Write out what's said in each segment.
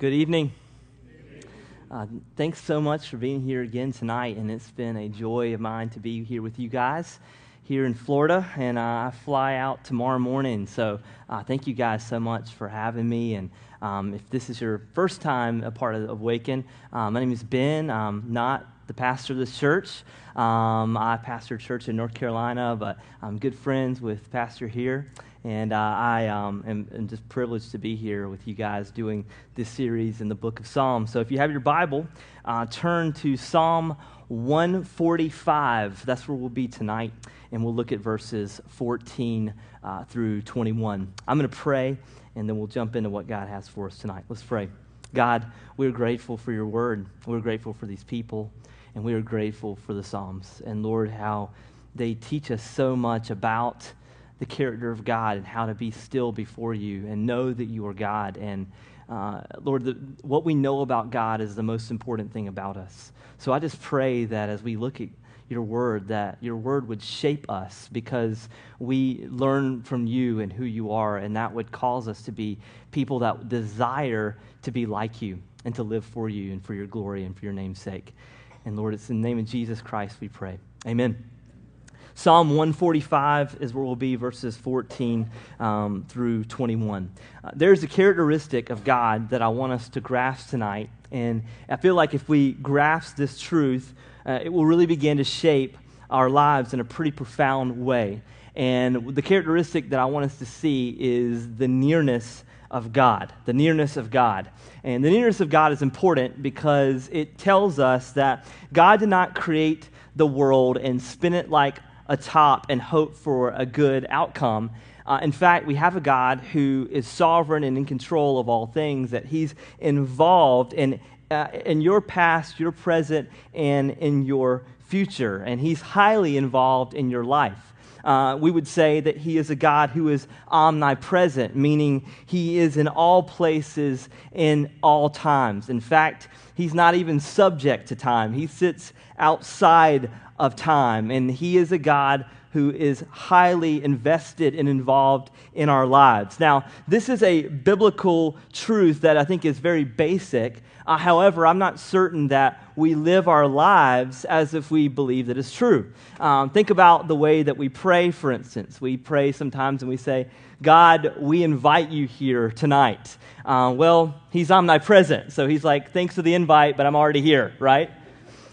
Good evening. Uh, thanks so much for being here again tonight, and it's been a joy of mine to be here with you guys here in Florida, and uh, I fly out tomorrow morning. So uh, thank you guys so much for having me. And um, if this is your first time a part of Awaken, uh, my name is Ben. I'm not the pastor of this church. Um, I pastor a church in North Carolina, but I'm good friends with pastor here. And uh, I um, am, am, just privileged to be here with you guys doing this series in the book of Psalms. So if you have your Bible, uh, turn to Psalm 145. That's where we'll be tonight. And we'll look at verses 14 uh, through 21. I'm going to pray, and then we'll jump into what God has for us tonight. Let's pray. God, we're grateful for your word. We're grateful for these people, and we are grateful for the Psalms. And Lord, how they teach us so much about the character of God and how to be still before you and know that you are God. And uh, Lord, the, what we know about God is the most important thing about us. So I just pray that as we look at your word, that your word would shape us because we learn from you and who you are, and that would cause us to be people that desire to be like you and to live for you and for your glory and for your name's sake. And Lord, it's in the name of Jesus Christ we pray. Amen. Psalm 145 is where we'll be, verses 14 um, through 21. Uh, there's a characteristic of God that I want us to grasp tonight. And I feel like if we grasp this truth, uh, it will really begin to shape our lives in a pretty profound way. And the characteristic that I want us to see is the nearness of God. The nearness of God. And the nearness of God is important because it tells us that God did not create the world and spin it like atop and hope for a good outcome. Uh, in fact, we have a God who is sovereign and in control of all things, that He's involved in, uh, in your past, your present, and in your future. And He's highly involved in your life. Uh, we would say that he is a God who is omnipresent, meaning he is in all places in all times. In fact, he's not even subject to time, he sits outside of time. And He is a God who is highly invested and involved in our lives. Now, this is a biblical truth that I think is very basic. Uh, however, I'm not certain that we live our lives as if we believe that it's true. Um, think about the way that we pray, for instance. We pray sometimes and we say, God, we invite you here tonight. Uh, well, He's omnipresent, so He's like, thanks for the invite, but I'm already here, right?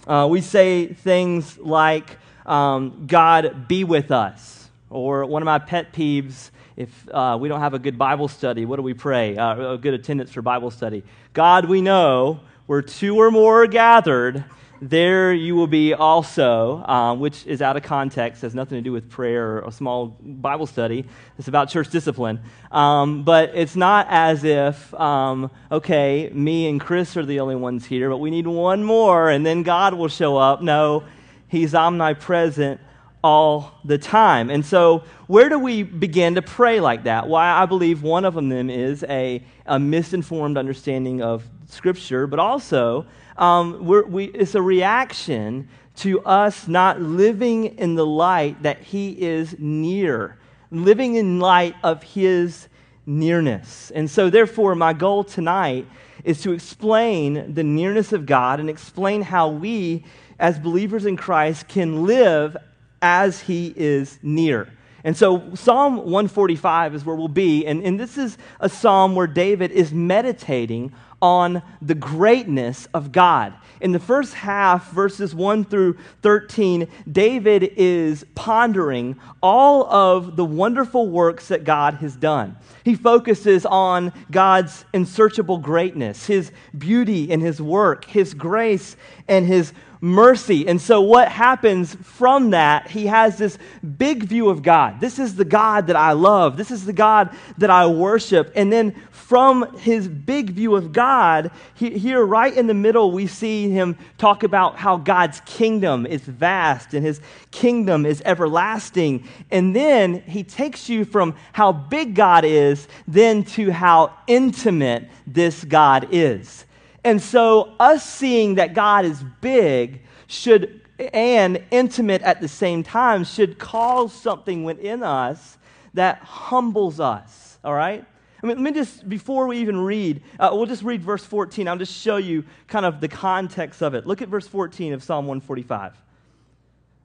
Uh, we say things like, um, God, be with us. Or one of my pet peeves, if uh, we don't have a good Bible study, what do we pray? Uh, a good attendance for Bible study. God, we know where two or more are gathered, there you will be also, um, which is out of context, has nothing to do with prayer or a small Bible study. It's about church discipline. Um, but it's not as if, um, okay, me and Chris are the only ones here, but we need one more and then God will show up. No, He's omnipresent all the time. And so, where do we begin to pray like that? Why I believe one of them is a, a misinformed understanding of Scripture, but also um, we, it's a reaction to us not living in the light that He is near, living in light of His nearness. And so, therefore, my goal tonight is to explain the nearness of God and explain how we, as believers in Christ, can live as He is near. And so Psalm 145 is where we'll be. And, and this is a psalm where David is meditating on the greatness of God. In the first half, verses 1 through 13, David is pondering all of the wonderful works that God has done. He focuses on God's unsearchable greatness, his beauty and his work, his grace and his mercy. And so, what happens from that, he has this big view of God. This is the God that I love. This is the God that I worship. And then, from his big view of God, he, here right in the middle, we see him talk about how God's kingdom is vast and his kingdom is everlasting. And then he takes you from how big God is, then to how intimate this God is. And so, us seeing that God is big should and intimate at the same time should cause something within us that humbles us, all right? I mean, let me just, before we even read, uh, we'll just read verse 14. I'll just show you kind of the context of it. Look at verse 14 of Psalm 145.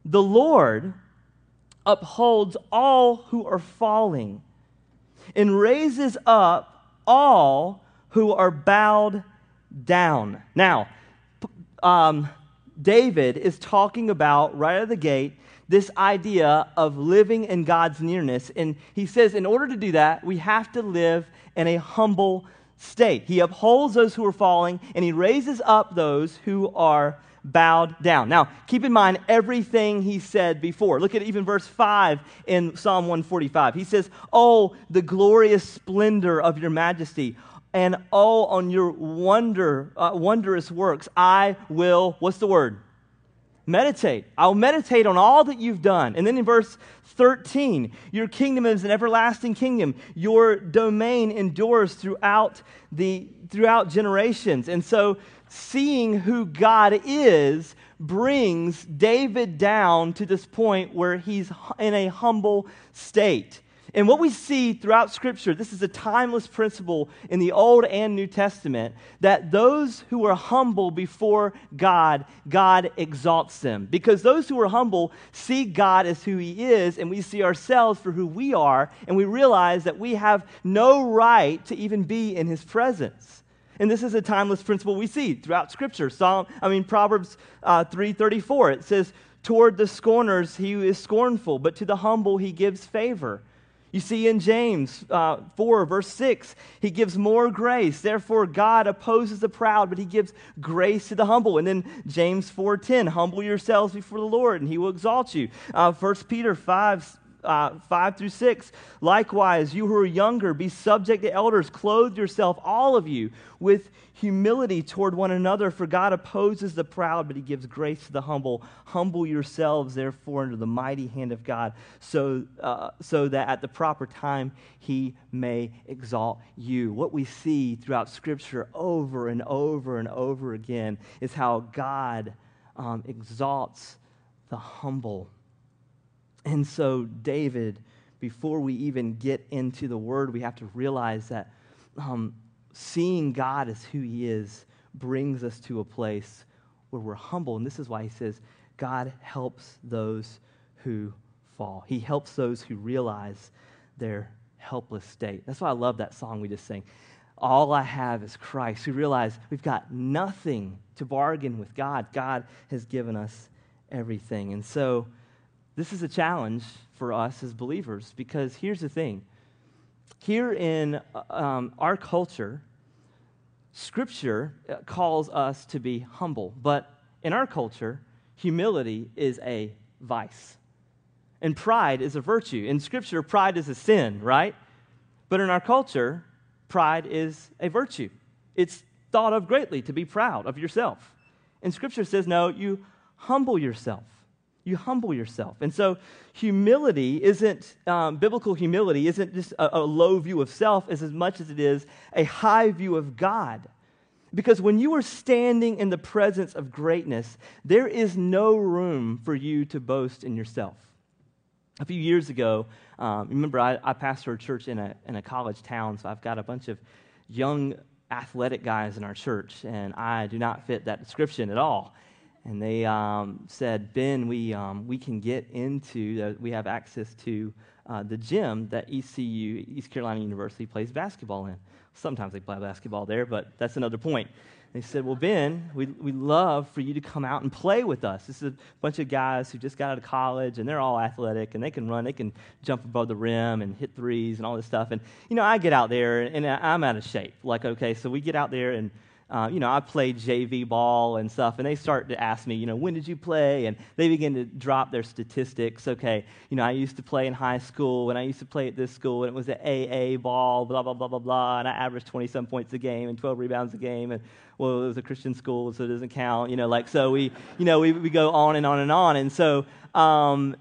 The Lord upholds all who are falling and raises up all who are bowed down. Now, um, David is talking about right out of the gate this idea of living in God's nearness. And he says, in order to do that, we have to live in a humble state. He upholds those who are falling, and he raises up those who are bowed down. Now, keep in mind everything he said before. Look at even verse 5 in Psalm 145. He says, Oh, the glorious splendor of your majesty, and oh, on your wonder, uh, wondrous works, I will, what's the word? Meditate. I'll meditate on all that you've done. And then in verse 13, your kingdom is an everlasting kingdom. Your domain endures throughout the throughout generations. And so seeing who God is brings David down to this point where he's in a humble state. And what we see throughout Scripture, this is a timeless principle in the Old and New Testament, that those who are humble before God, God exalts them. Because those who are humble see God as who He is, and we see ourselves for who we are, and we realize that we have no right to even be in His presence. And this is a timeless principle we see throughout Scripture. Psalm, I mean Proverbs uh, three thirty four. It says, "Toward the scorners he is scornful, but to the humble he gives favor." You see in James uh, 4, verse 6, he gives more grace. Therefore, God opposes the proud, but he gives grace to the humble. And then James 4.10, humble yourselves before the Lord, and he will exalt you. Uh, 1 Peter 5, uh, 5 through 6. Likewise, you who are younger, be subject to elders. Clothe yourself, all of you, with humility toward one another. For God opposes the proud, but he gives grace to the humble. Humble yourselves, therefore, under the mighty hand of God, so, uh, so that at the proper time he may exalt you. What we see throughout Scripture over and over and over again is how God um, exalts the humble. And so, David, before we even get into the word, we have to realize that um, seeing God as who he is brings us to a place where we're humble. And this is why he says, God helps those who fall. He helps those who realize their helpless state. That's why I love that song we just sang. All I have is Christ. We realize we've got nothing to bargain with God. God has given us everything. And so, this is a challenge for us as believers because here's the thing. Here in um, our culture, Scripture uh, calls us to be humble, but in our culture, humility is a vice. And pride is a virtue. In Scripture, pride is a sin, right? But in our culture, pride is a virtue. It's thought of greatly to be proud of yourself. And Scripture says, no, you humble yourself you humble yourself. And so, humility isn't, um, biblical humility isn't just a, a low view of self as, as much as it is a high view of God. Because when you are standing in the presence of greatness, there is no room for you to boast in yourself. A few years ago, um, remember, I, I pastor a church in a, in a college town, so I've got a bunch of young athletic guys in our church, and I do not fit that description at all and they um, said, Ben, we, um, we can get into, we have access to uh, the gym that ECU, East Carolina University, plays basketball in. Sometimes they play basketball there, but that's another point. They said, Well, Ben, we, we'd love for you to come out and play with us. This is a bunch of guys who just got out of college, and they're all athletic, and they can run, they can jump above the rim and hit threes and all this stuff. And, you know, I get out there, and I'm out of shape. Like, okay, so we get out there, and uh, you know, I played JV ball and stuff, and they start to ask me, you know, when did you play? And they begin to drop their statistics. Okay, you know, I used to play in high school, and I used to play at this school, and it was an AA ball, blah, blah, blah, blah, blah, and I averaged 20 some points a game and 12 rebounds a game, and well, it was a Christian school, so it doesn't count, you know, like, so we, you know, we, we go on and on and on. And so, um,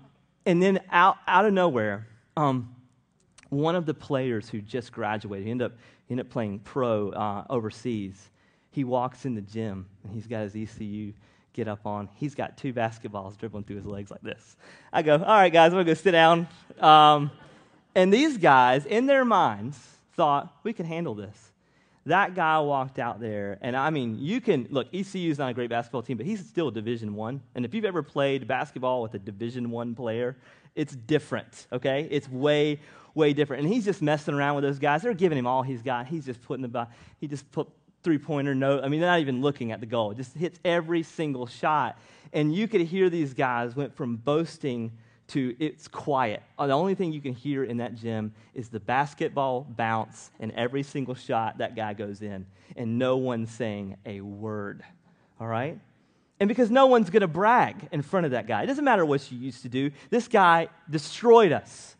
and then out, out of nowhere, um, one of the players who just graduated, he ended up, he ended up playing pro uh, overseas he walks in the gym and he's got his ECU get up on. He's got two basketballs dribbling through his legs like this. I go, all right, guys, we're going to go sit down. Um, and these guys, in their minds, thought, we can handle this. That guy walked out there, and I mean, you can look. ECU is not a great basketball team, but he's still a Division One. And if you've ever played basketball with a Division One player, it's different. Okay, it's way, way different. And he's just messing around with those guys. They're giving him all he's got. He's just putting the he just put three pointer no. I mean, they're not even looking at the goal. It just hits every single shot. And you could hear these guys went from boasting to it's quiet. Uh, the only thing you can hear in that gym is the basketball bounce and every single shot that guy goes in, and no one's saying a word. All right? And because no one's going to brag in front of that guy. It doesn't matter what you used to do. This guy destroyed us.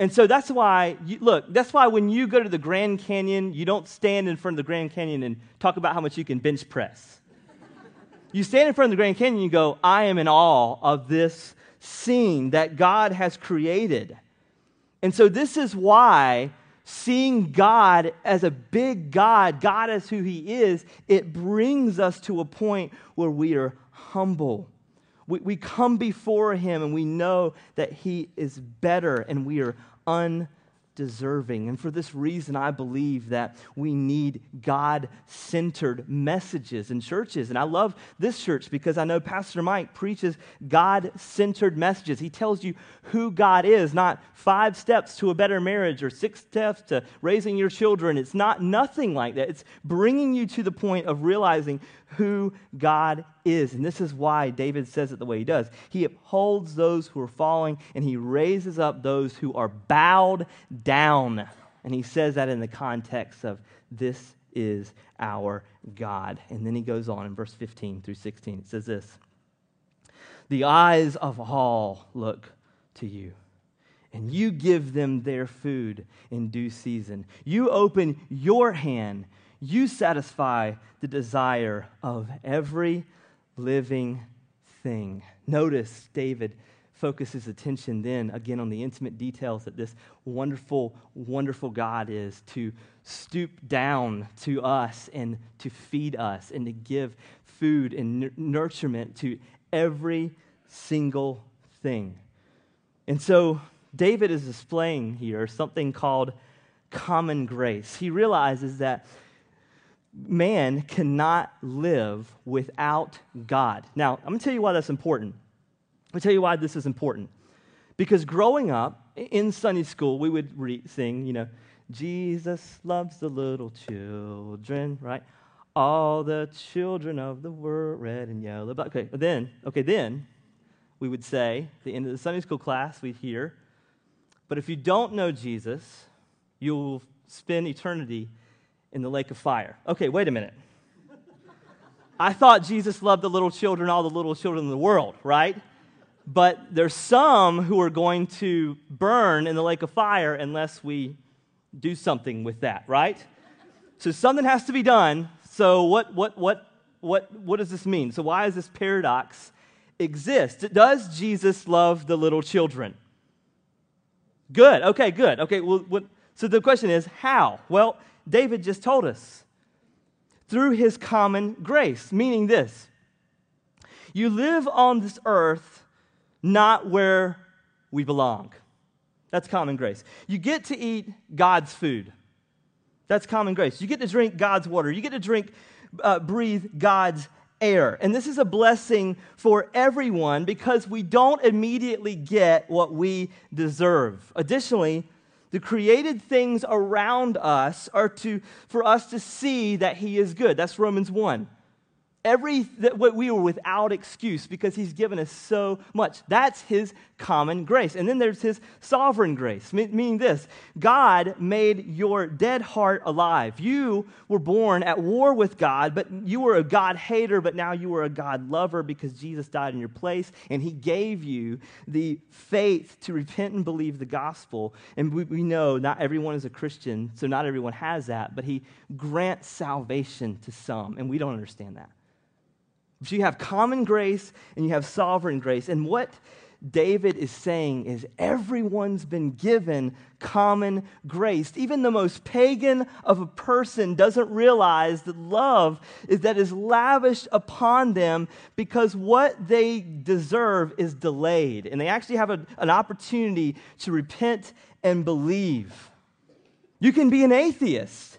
And so that's why, you, look, that's why when you go to the Grand Canyon, you don't stand in front of the Grand Canyon and talk about how much you can bench press. you stand in front of the Grand Canyon and you go, I am in awe of this scene that God has created. And so, this is why seeing God as a big God, God as who He is, it brings us to a point where we are humble. We, we come before Him and we know that He is better and we are undeserving. And for this reason, I believe that we need God centered messages in churches. And I love this church because I know Pastor Mike preaches God centered messages. He tells you who God is, not five steps to a better marriage or six steps to raising your children. It's not nothing like that. It's bringing you to the point of realizing who God is. And this is why David says it the way he does. He upholds those who are falling, and he raises up those who are bowed down. And he says that in the context of this is our God. And then he goes on in verse 15 through 16. It says this The eyes of all look to you and you give them their food in due season. You open your hand you satisfy the desire of every living thing. Notice David focuses attention then again on the intimate details that this wonderful, wonderful God is to stoop down to us and to feed us and to give food and nurturement to every single thing. And so David is displaying here something called common grace. He realizes that man cannot live without God. Now, I'm going to tell you why that's important. I'll tell you why this is important. Because growing up in Sunday school, we would re- sing, you know, Jesus loves the little children, right? All the children of the world, red and yellow. But okay, then, okay, then we would say, the end of the Sunday school class, we'd hear, but if you don't know Jesus, you'll spend eternity in the lake of fire. Okay, wait a minute. I thought Jesus loved the little children, all the little children in the world, right? But there's some who are going to burn in the lake of fire unless we do something with that, right? So something has to be done. So what what what what what does this mean? So why does this paradox exist? Does Jesus love the little children? Good. Okay, good. Okay, well what, so the question is how? Well, David just told us through his common grace, meaning this you live on this earth not where we belong. That's common grace. You get to eat God's food. That's common grace. You get to drink God's water. You get to drink, uh, breathe God's air. And this is a blessing for everyone because we don't immediately get what we deserve. Additionally, the created things around us are to, for us to see that He is good. That's Romans 1. Every that we were without excuse because he's given us so much. That's his common grace. And then there's his sovereign grace, meaning this God made your dead heart alive. You were born at war with God, but you were a God hater, but now you are a God lover because Jesus died in your place and he gave you the faith to repent and believe the gospel. And we, we know not everyone is a Christian, so not everyone has that, but he grants salvation to some, and we don't understand that. So you have common grace and you have sovereign grace. And what David is saying is everyone's been given common grace. Even the most pagan of a person doesn't realize that love is that is lavished upon them because what they deserve is delayed. And they actually have a, an opportunity to repent and believe. You can be an atheist,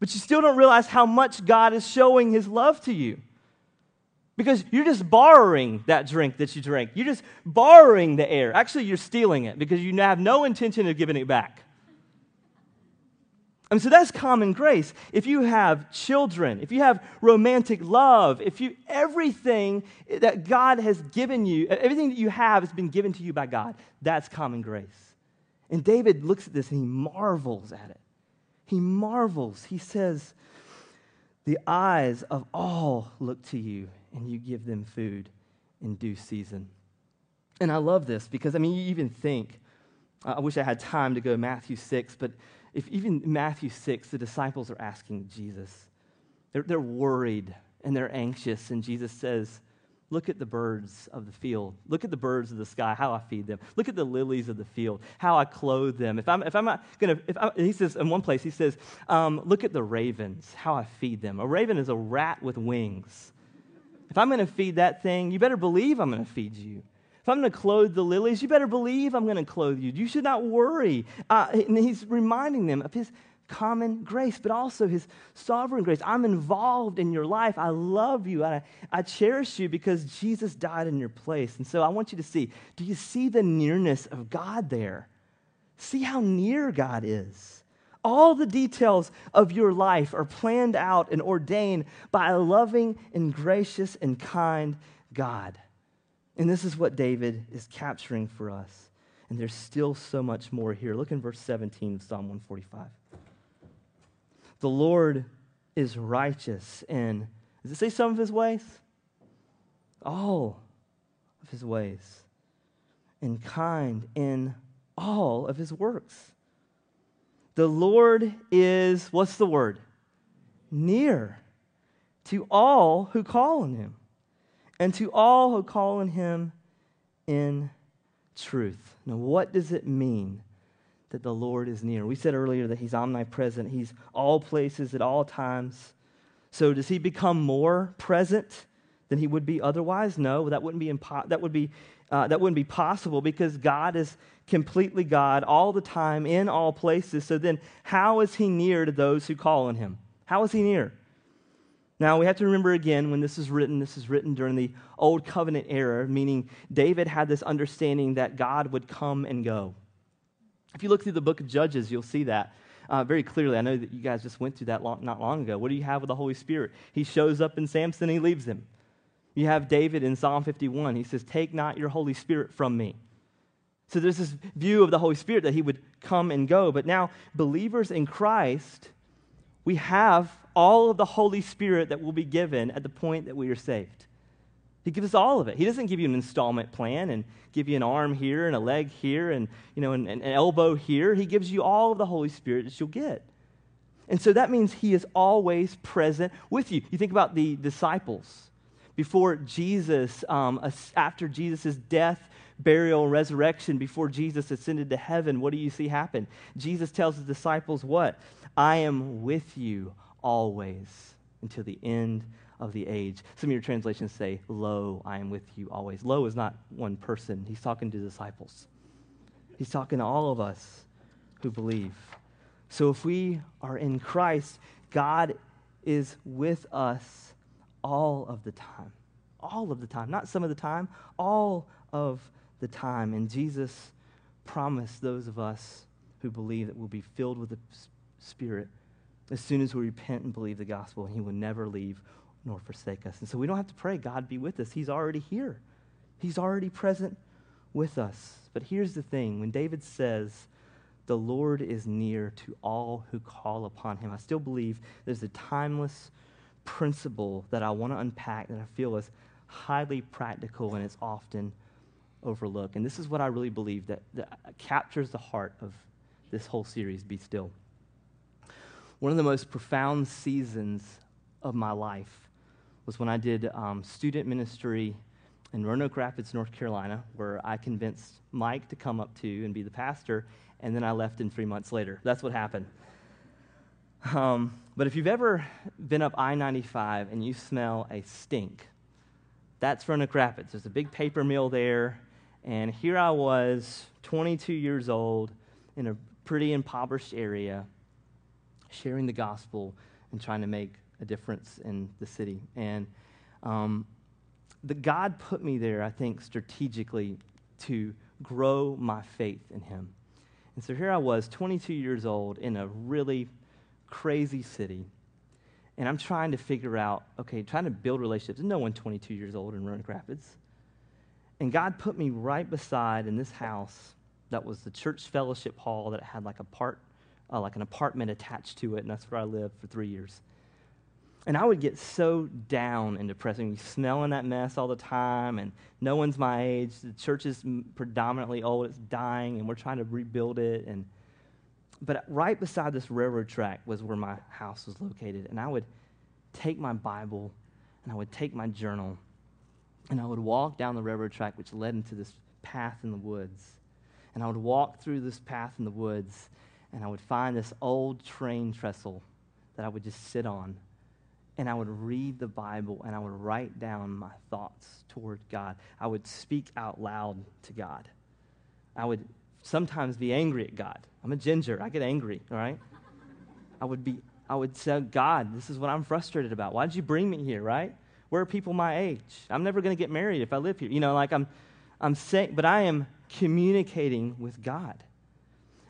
but you still don't realize how much God is showing his love to you. Because you're just borrowing that drink that you drink. You're just borrowing the air. Actually, you're stealing it because you have no intention of giving it back. And so that's common grace. If you have children, if you have romantic love, if you everything that God has given you, everything that you have has been given to you by God, that's common grace. And David looks at this and he marvels at it. He marvels. He says, The eyes of all look to you, and you give them food in due season. And I love this because, I mean, you even think, I wish I had time to go to Matthew 6, but if even Matthew 6, the disciples are asking Jesus, they're, they're worried and they're anxious, and Jesus says, Look at the birds of the field. Look at the birds of the sky, how I feed them. Look at the lilies of the field, how I clothe them. If I'm, if I'm not going to, he says, in one place, he says, um, Look at the ravens, how I feed them. A raven is a rat with wings. If I'm going to feed that thing, you better believe I'm going to feed you. If I'm going to clothe the lilies, you better believe I'm going to clothe you. You should not worry. Uh, and he's reminding them of his common grace, but also his sovereign grace. I'm involved in your life. I love you. I, I cherish you because Jesus died in your place. And so I want you to see do you see the nearness of God there? See how near God is. All the details of your life are planned out and ordained by a loving and gracious and kind God. And this is what David is capturing for us. And there's still so much more here. Look in verse 17 of Psalm 145. The Lord is righteous and, does it say some of his ways? All of his ways. And kind in all of his works. The Lord is, what's the word? Near to all who call on him and to all who call on him in truth. Now, what does it mean that the Lord is near? We said earlier that he's omnipresent, he's all places at all times. So, does he become more present than he would be otherwise? No, that wouldn't be, impo- that would be, uh, that wouldn't be possible because God is completely God all the time in all places. So, then how is he near to those who call on him? How is he near? Now, we have to remember again when this is written, this is written during the Old Covenant era, meaning David had this understanding that God would come and go. If you look through the book of Judges, you'll see that uh, very clearly. I know that you guys just went through that long, not long ago. What do you have with the Holy Spirit? He shows up in Samson, he leaves him. You have David in Psalm 51. He says, Take not your Holy Spirit from me. So there's this view of the Holy Spirit that he would come and go. But now, believers in Christ, we have all of the Holy Spirit that will be given at the point that we are saved. He gives us all of it. He doesn't give you an installment plan and give you an arm here and a leg here and you know an, an elbow here. He gives you all of the Holy Spirit that you'll get. And so that means he is always present with you. You think about the disciples before Jesus, um, after Jesus' death, burial, and resurrection, before Jesus ascended to heaven, what do you see happen? Jesus tells his disciples what? I am with you always until the end of the age. Some of your translations say, Lo, I am with you always. Lo is not one person, he's talking to disciples. He's talking to all of us who believe. So if we are in Christ, God is with us all of the time. All of the time. Not some of the time, all of the time. And Jesus promised those of us who believe that we'll be filled with the Spirit as soon as we repent and believe the gospel, and he will never leave nor forsake us. And so we don't have to pray, God be with us. He's already here, He's already present with us. But here's the thing when David says, the Lord is near to all who call upon him, I still believe there's a timeless principle that I want to unpack that I feel is highly practical and it's often overlooked. And this is what I really believe that, that captures the heart of this whole series, Be Still one of the most profound seasons of my life was when I did um, student ministry in Roanoke Rapids, North Carolina, where I convinced Mike to come up to and be the pastor, and then I left in three months later. That's what happened. Um, but if you've ever been up I 95 and you smell a stink, that's Roanoke Rapids. There's a big paper mill there, and here I was, 22 years old, in a pretty impoverished area, sharing the gospel and trying to make a difference in the city. And um, the God put me there, I think, strategically to grow my faith in Him. And so here I was, 22 years old, in a really crazy city. And I'm trying to figure out, okay, trying to build relationships. No one 22 years old in Roanoke Rapids. And God put me right beside in this house that was the church fellowship hall that had like a part, uh, like an apartment attached to it, and that's where I lived for three years. And I would get so down and depressing, smelling that mess all the time, and no one's my age. The church is predominantly old; it's dying, and we're trying to rebuild it. And but right beside this railroad track was where my house was located, and I would take my Bible and I would take my journal and I would walk down the railroad track, which led into this path in the woods. And I would walk through this path in the woods, and I would find this old train trestle that I would just sit on. And I would read the Bible, and I would write down my thoughts toward God. I would speak out loud to God. I would sometimes be angry at God. I'm a ginger. I get angry, all right? I would be I would say, God, this is what I'm frustrated about. Why did you bring me here, right? Where are people my age? I'm never going to get married if I live here. You know, like I'm, I'm saying, but I am communicating with God.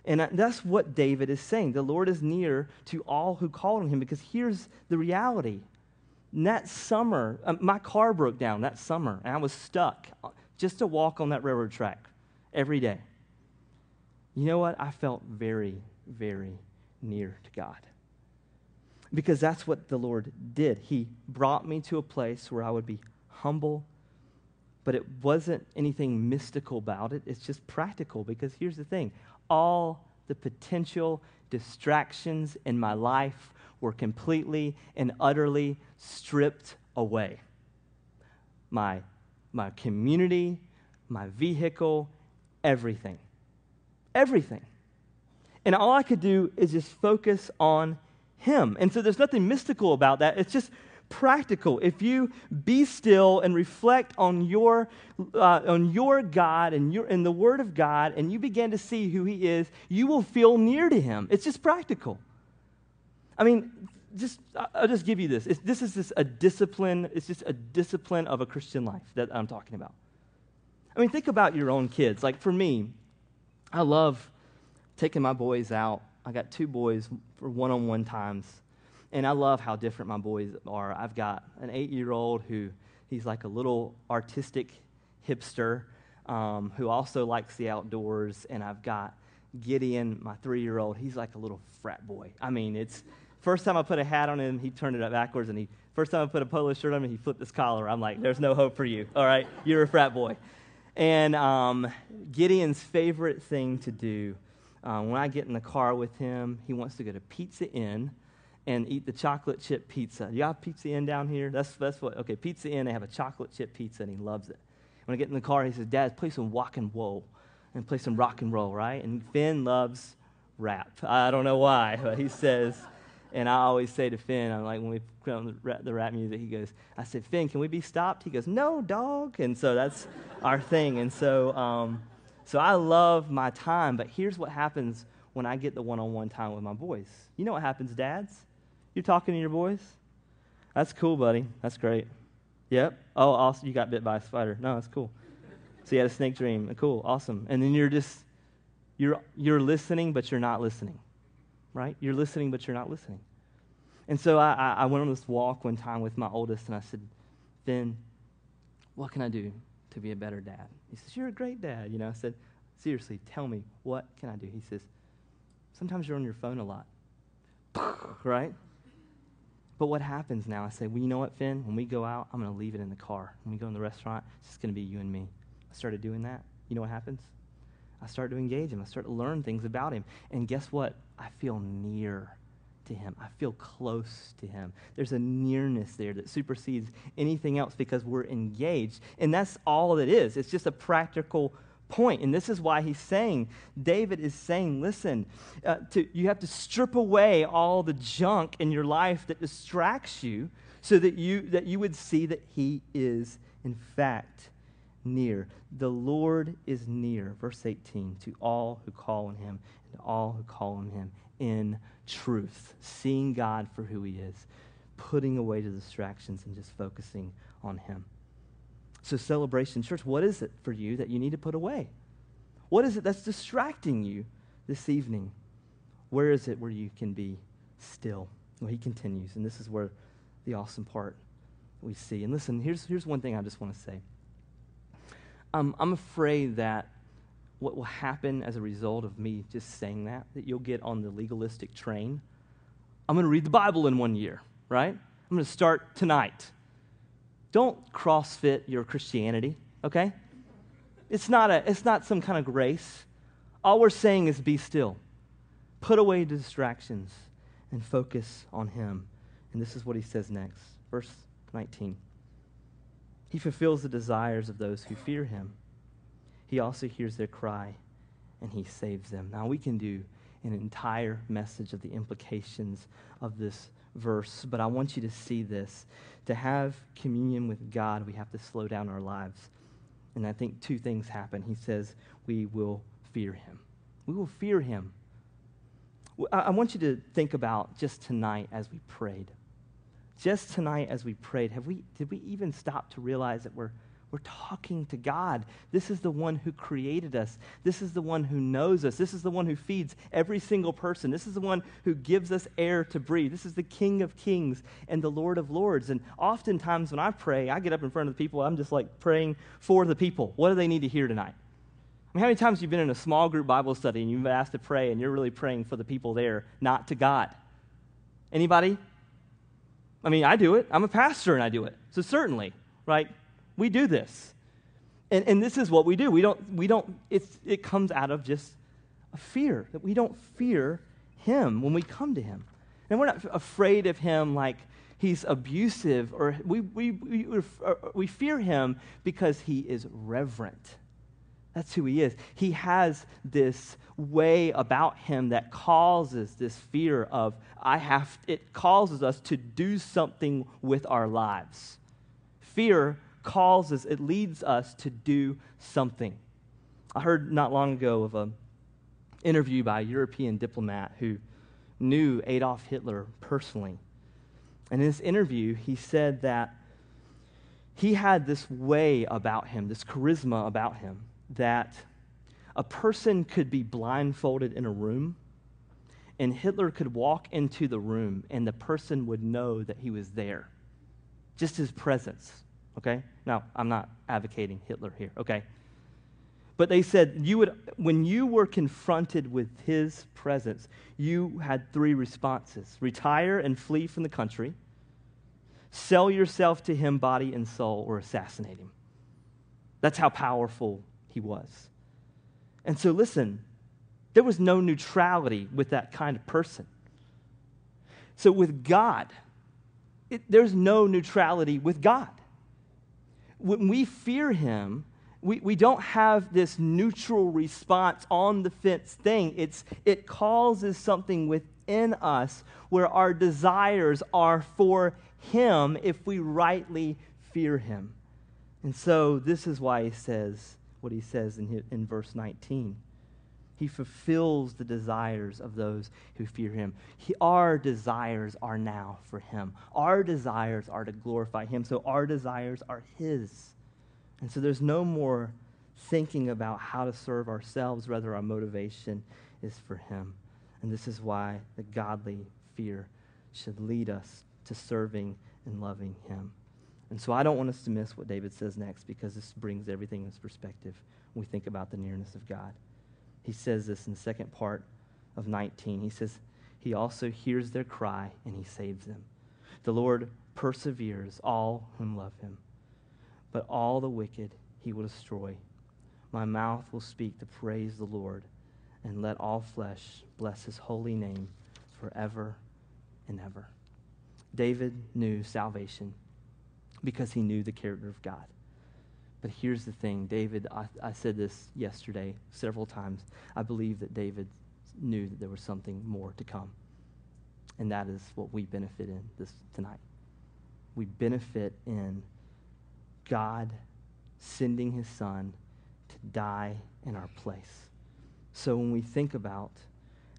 And that's what David is saying. The Lord is near to all who call on him because here's the reality. That summer, um, my car broke down that summer, and I was stuck just to walk on that railroad track every day. You know what? I felt very, very near to God because that's what the Lord did. He brought me to a place where I would be humble, but it wasn't anything mystical about it. It's just practical because here's the thing all the potential distractions in my life were completely and utterly stripped away. My, my community, my vehicle, everything. Everything. And all I could do is just focus on him. And so there's nothing mystical about that. It's just practical. If you be still and reflect on your, uh, on your God and, your, and the Word of God, and you begin to see who He is, you will feel near to Him. It's just practical. I mean, just I'll just give you this. It's, this is just a discipline. It's just a discipline of a Christian life that I'm talking about. I mean, think about your own kids. Like for me, I love taking my boys out I got two boys for one on one times. And I love how different my boys are. I've got an eight year old who he's like a little artistic hipster um, who also likes the outdoors. And I've got Gideon, my three year old. He's like a little frat boy. I mean, it's first time I put a hat on him, he turned it up backwards. And he, first time I put a polo shirt on him, he flipped his collar. I'm like, there's no hope for you. All right, you're a frat boy. And um, Gideon's favorite thing to do uh, when I get in the car with him, he wants to go to Pizza Inn and eat the chocolate chip pizza. You have Pizza Inn down here? That's, that's what, okay, Pizza Inn, they have a chocolate chip pizza, and he loves it. When I get in the car, he says, Dad, play some walk and roll and play some rock and roll, right? And Finn loves rap. I don't know why, but he says, and I always say to Finn, I'm like, when we put on the rap, the rap music, he goes, I said, Finn, can we be stopped? He goes, no, dog. And so that's our thing. And so, um, so I love my time, but here's what happens when I get the one on one time with my boys. You know what happens, dads? You're talking to your boys? That's cool, buddy. That's great. Yep. Oh, awesome. You got bit by a spider. No, that's cool. So you had a snake dream. Cool. Awesome. And then you're just, you're, you're listening, but you're not listening. Right? You're listening, but you're not listening. And so I, I went on this walk one time with my oldest, and I said, Finn, what can I do to be a better dad. He says, You're a great dad. You know, I said, Seriously, tell me, what can I do? He says, Sometimes you're on your phone a lot. right? But what happens now? I say, Well, you know what, Finn? When we go out, I'm going to leave it in the car. When we go in the restaurant, it's just going to be you and me. I started doing that. You know what happens? I start to engage him. I start to learn things about him. And guess what? I feel near to him. I feel close to him. There's a nearness there that supersedes anything else because we're engaged. And that's all it is. It's just a practical point. And this is why he's saying, David is saying, listen, uh, to, you have to strip away all the junk in your life that distracts you so that you, that you would see that he is, in fact, near. The Lord is near, verse 18, to all who call on him and all who call on him in truth, seeing God for who he is, putting away the distractions and just focusing on him. So, celebration, church, what is it for you that you need to put away? What is it that's distracting you this evening? Where is it where you can be still? Well, he continues, and this is where the awesome part we see. And listen, here's, here's one thing I just want to say. Um, I'm afraid that what will happen as a result of me just saying that, that you'll get on the legalistic train. I'm going to read the Bible in one year, right? I'm going to start tonight. Don't CrossFit your Christianity, okay? It's not, a, it's not some kind of grace. All we're saying is be still. Put away distractions and focus on Him. And this is what he says next. Verse 19. He fulfills the desires of those who fear Him. He also hears their cry and He saves them. Now, we can do an entire message of the implications of this verse, but I want you to see this. To have communion with God, we have to slow down our lives. And I think two things happen. He says, We will fear him. We will fear him. I want you to think about just tonight as we prayed. Just tonight as we prayed, have we, did we even stop to realize that we're we're talking to God. This is the one who created us. This is the one who knows us. This is the one who feeds every single person. This is the one who gives us air to breathe. This is the King of Kings and the Lord of Lords. And oftentimes when I pray, I get up in front of the people, I'm just like praying for the people. What do they need to hear tonight? I mean, how many times have you been in a small group Bible study and you've been asked to pray and you're really praying for the people there, not to God? Anybody? I mean, I do it. I'm a pastor and I do it. So certainly, right? We do this. And, and this is what we do. We don't, we don't, it's, it comes out of just a fear that we don't fear him when we come to him. And we're not afraid of him like he's abusive or we, we, we, we fear him because he is reverent. That's who he is. He has this way about him that causes this fear of, I have, it causes us to do something with our lives. Fear causes, it leads us to do something. I heard not long ago of an interview by a European diplomat who knew Adolf Hitler personally. And in this interview, he said that he had this way about him, this charisma about him, that a person could be blindfolded in a room, and Hitler could walk into the room, and the person would know that he was there. Just his presence okay? Now, I'm not advocating Hitler here, okay? But they said you would, when you were confronted with his presence, you had three responses retire and flee from the country, sell yourself to him, body and soul, or assassinate him. That's how powerful he was. And so, listen, there was no neutrality with that kind of person. So, with God, it, there's no neutrality with God when we fear him, we, we don't have this neutral response on the fence thing. It's, it causes something within us where our desires are for him if we rightly fear him. And so this is why he says what he says in, in verse 19. He fulfills the desires of those who fear him. He, our desires are now for him. Our desires are to glorify him. So our desires are his. And so there's no more thinking about how to serve ourselves, rather, our motivation is for him. And this is why the godly fear should lead us to serving and loving him. And so I don't want us to miss what David says next because this brings everything into perspective when we think about the nearness of God he says this in the second part of 19. He says, He also hears their cry and he saves them. The Lord perseveres all whom love him, but all the wicked he will destroy. My mouth will speak the praise the Lord, and let all flesh bless his holy name forever and ever. David knew salvation because he knew the character of God. But here's the thing David, I, I, said this yesterday several times. I believe that David knew that there was something more to come. And that is what we benefit in this tonight. We benefit in God sending his son to die in our place. So when we think about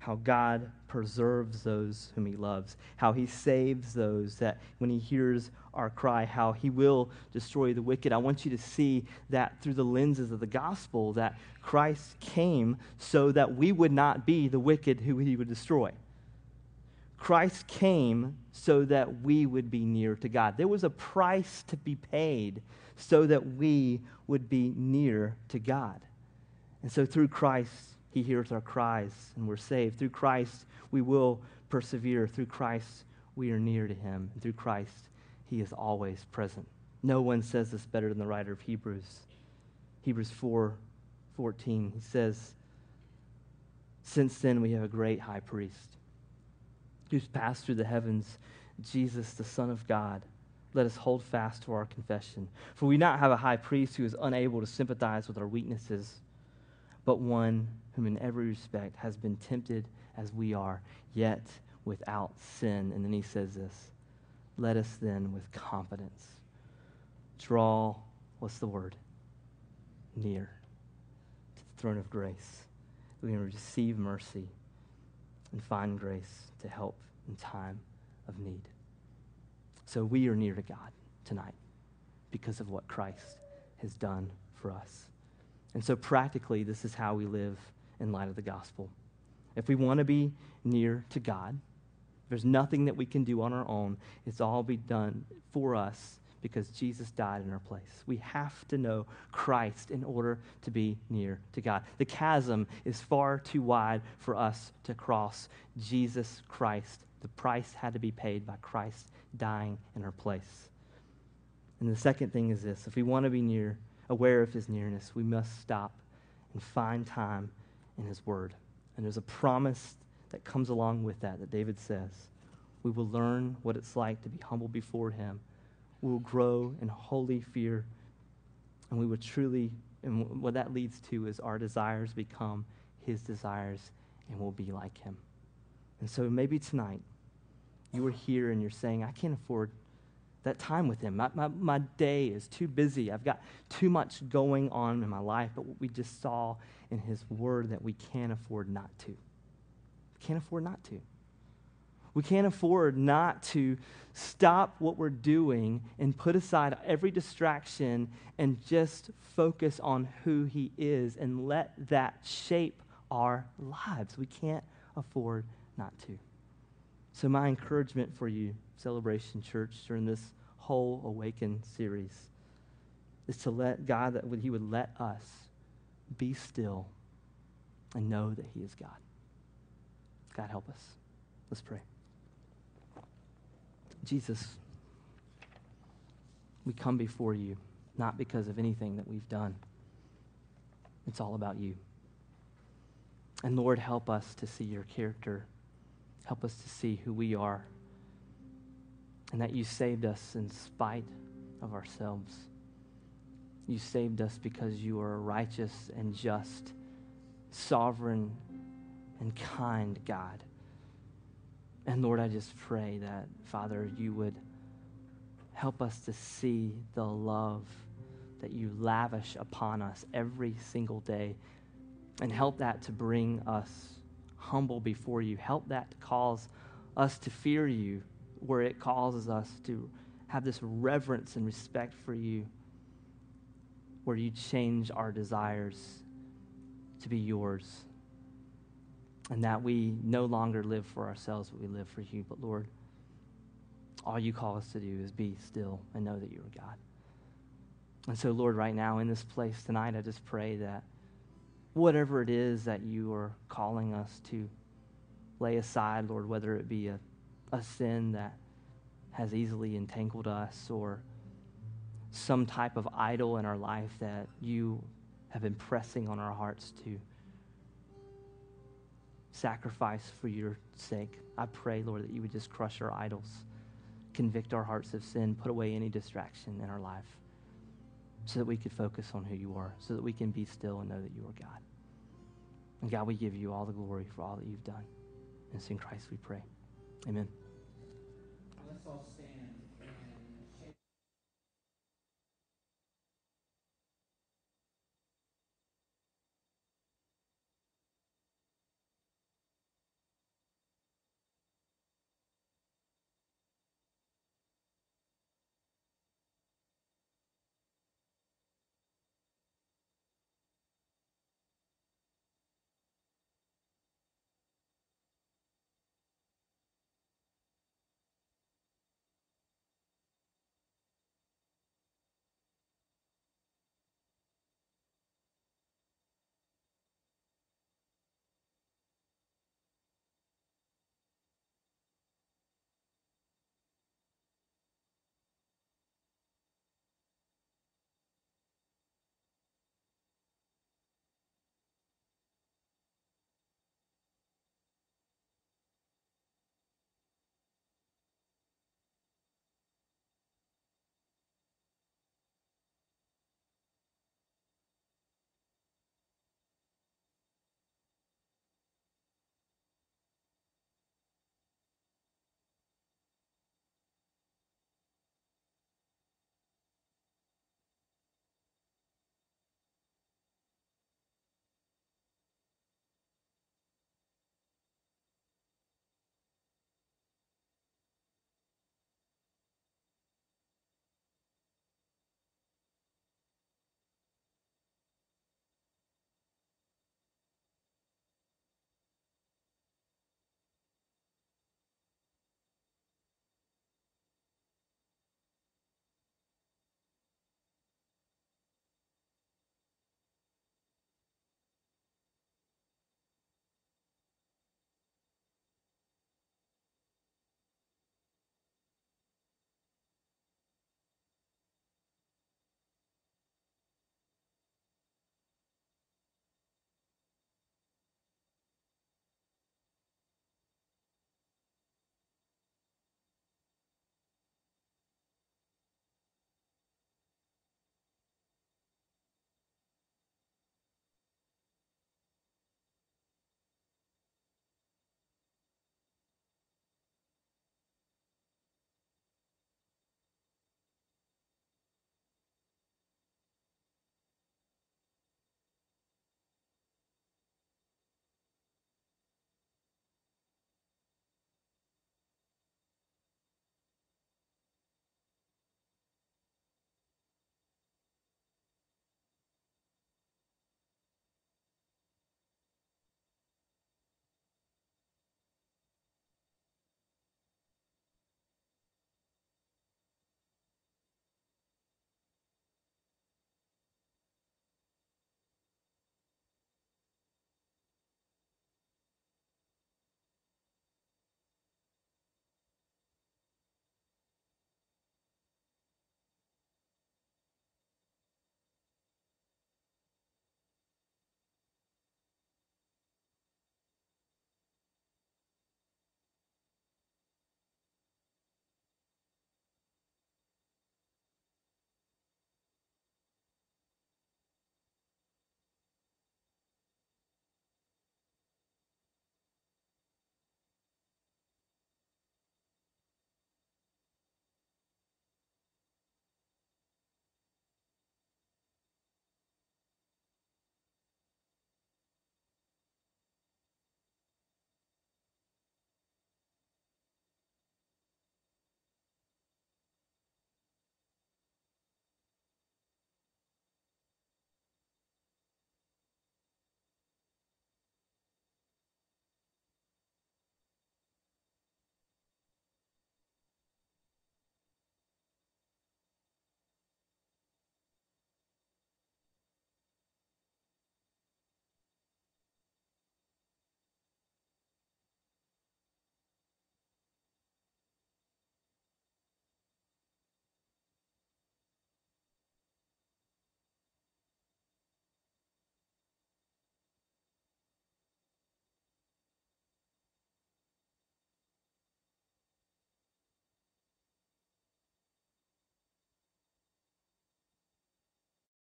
how God preserves those whom he loves, how he saves those that when he hears our cry, how he will destroy the wicked. I want you to see that through the lenses of the gospel, that Christ came so that we would not be the wicked who he would destroy. Christ came so that we would be near to God. There was a price to be paid so that we would be near to God. And so through Christ, he hears our cries and we're saved. Through Christ, we will persevere. Through Christ, we are near to him. And through Christ, he is always present. No one says this better than the writer of Hebrews. Hebrews 4 14. He says, Since then we have a great high priest who's passed through the heavens, Jesus, the Son of God. Let us hold fast to our confession. For we not have a high priest who is unable to sympathize with our weaknesses, but one whom in every respect has been tempted as we are, yet without sin. And then he says this Let us then with confidence draw, what's the word? Near to the throne of grace. We can receive mercy and find grace to help in time of need. So we are near to God tonight because of what Christ has done for us. And so, practically, this is how we live in light of the gospel. If we want to be near to God, there's nothing that we can do on our own. It's all be done for us because Jesus died in our place. We have to know Christ in order to be near to God. The chasm is far too wide for us to cross. Jesus Christ, the price had to be paid by Christ dying in our place. And the second thing is this if we want to be near, aware of his nearness, we must stop and find time in his word. And there's a promise that comes along with that, that David says. We will learn what it's like to be humble before him. We will grow in holy fear. And we will truly, and what that leads to is our desires become his desires and we'll be like him. And so maybe tonight you are here and you're saying, I can't afford that time with him. My, my, my day is too busy. I've got too much going on in my life. But what we just saw in his word that we can't afford not to. We can't afford not to. We can't afford not to stop what we're doing and put aside every distraction and just focus on who He is and let that shape our lives. We can't afford not to. So, my encouragement for you, Celebration Church, during this whole Awaken series, is to let God, that He would let us be still and know that He is God. God, help us. Let's pray. Jesus, we come before you not because of anything that we've done, it's all about you. And Lord, help us to see your character. Help us to see who we are and that you saved us in spite of ourselves. You saved us because you are a righteous and just, sovereign and kind God. And Lord, I just pray that, Father, you would help us to see the love that you lavish upon us every single day and help that to bring us humble before you. Help that to cause us to fear you where it causes us to have this reverence and respect for you, where you change our desires to be yours. And that we no longer live for ourselves, but we live for you. But Lord, all you call us to do is be still and know that you are God. And so, Lord, right now in this place tonight, I just pray that whatever it is that you are calling us to lay aside, Lord, whether it be a, a sin that has easily entangled us or some type of idol in our life that you have been pressing on our hearts to sacrifice for your sake. I pray, Lord, that you would just crush our idols, convict our hearts of sin, put away any distraction in our life so that we could focus on who you are, so that we can be still and know that you are God. And God, we give you all the glory for all that you've done. And it's in Christ we pray. Amen. Let's all stand.